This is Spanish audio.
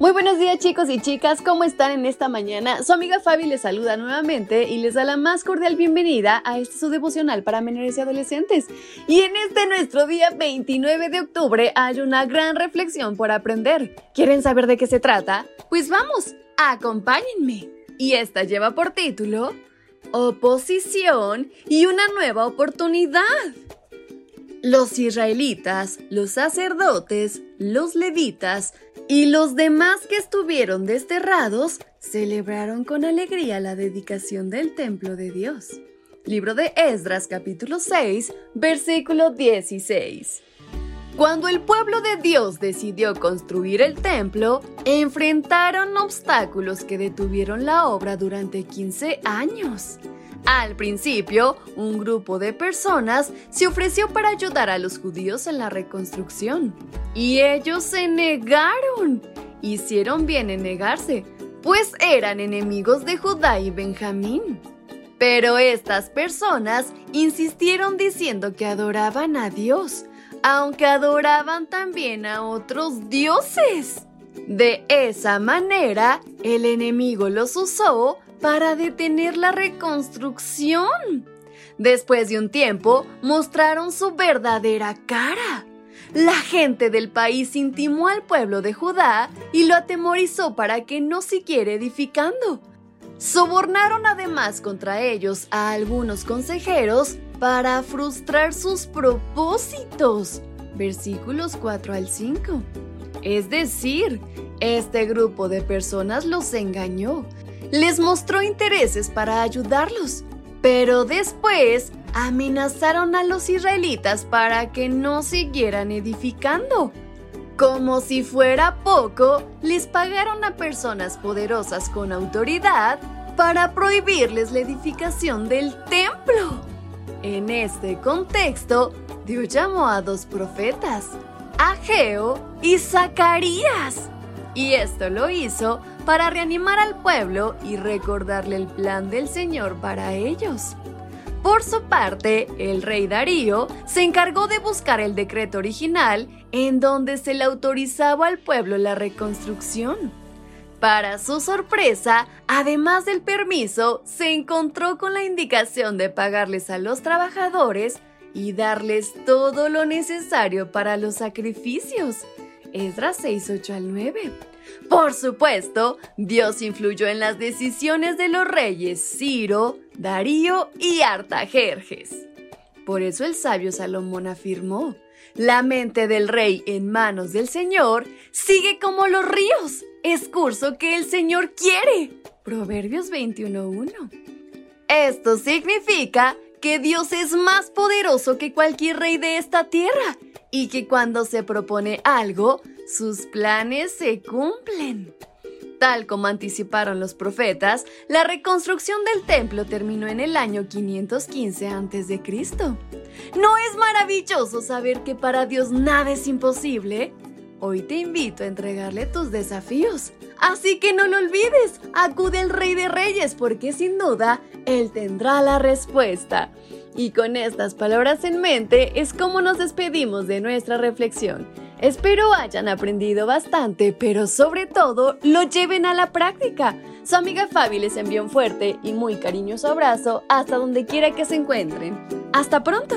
Muy buenos días chicos y chicas, ¿cómo están en esta mañana? Su amiga Fabi les saluda nuevamente y les da la más cordial bienvenida a este su devocional para menores y adolescentes. Y en este nuestro día 29 de octubre hay una gran reflexión por aprender. ¿Quieren saber de qué se trata? Pues vamos, acompáñenme. Y esta lleva por título Oposición y una nueva oportunidad. Los israelitas, los sacerdotes, los levitas y los demás que estuvieron desterrados celebraron con alegría la dedicación del templo de Dios. Libro de Esdras capítulo 6, versículo 16. Cuando el pueblo de Dios decidió construir el templo, enfrentaron obstáculos que detuvieron la obra durante 15 años. Al principio, un grupo de personas se ofreció para ayudar a los judíos en la reconstrucción. Y ellos se negaron. Hicieron bien en negarse, pues eran enemigos de Judá y Benjamín. Pero estas personas insistieron diciendo que adoraban a Dios, aunque adoraban también a otros dioses. De esa manera, el enemigo los usó para detener la reconstrucción. Después de un tiempo, mostraron su verdadera cara. La gente del país intimó al pueblo de Judá y lo atemorizó para que no siguiera edificando. Sobornaron además contra ellos a algunos consejeros para frustrar sus propósitos. Versículos 4 al 5. Es decir, este grupo de personas los engañó, les mostró intereses para ayudarlos, pero después amenazaron a los israelitas para que no siguieran edificando. Como si fuera poco, les pagaron a personas poderosas con autoridad para prohibirles la edificación del templo. En este contexto, Dios llamó a dos profetas, Ageo y Zacarías. Y esto lo hizo para reanimar al pueblo y recordarle el plan del Señor para ellos. Por su parte, el rey Darío se encargó de buscar el decreto original en donde se le autorizaba al pueblo la reconstrucción. Para su sorpresa, además del permiso, se encontró con la indicación de pagarles a los trabajadores y darles todo lo necesario para los sacrificios. Esdras 6, 8 al 9. Por supuesto, Dios influyó en las decisiones de los reyes Ciro, Darío y Artajerjes. Por eso el sabio Salomón afirmó, la mente del rey en manos del Señor sigue como los ríos, es curso que el Señor quiere. Proverbios 21.1. Esto significa que Dios es más poderoso que cualquier rey de esta tierra y que cuando se propone algo, sus planes se cumplen. Tal como anticiparon los profetas, la reconstrucción del templo terminó en el año 515 a.C. ¿No es maravilloso saber que para Dios nada es imposible? Hoy te invito a entregarle tus desafíos. Así que no lo olvides, acude al Rey de Reyes porque sin duda Él tendrá la respuesta. Y con estas palabras en mente es como nos despedimos de nuestra reflexión. Espero hayan aprendido bastante, pero sobre todo lo lleven a la práctica. Su amiga Fabi les envía un fuerte y muy cariñoso abrazo hasta donde quiera que se encuentren. ¡Hasta pronto!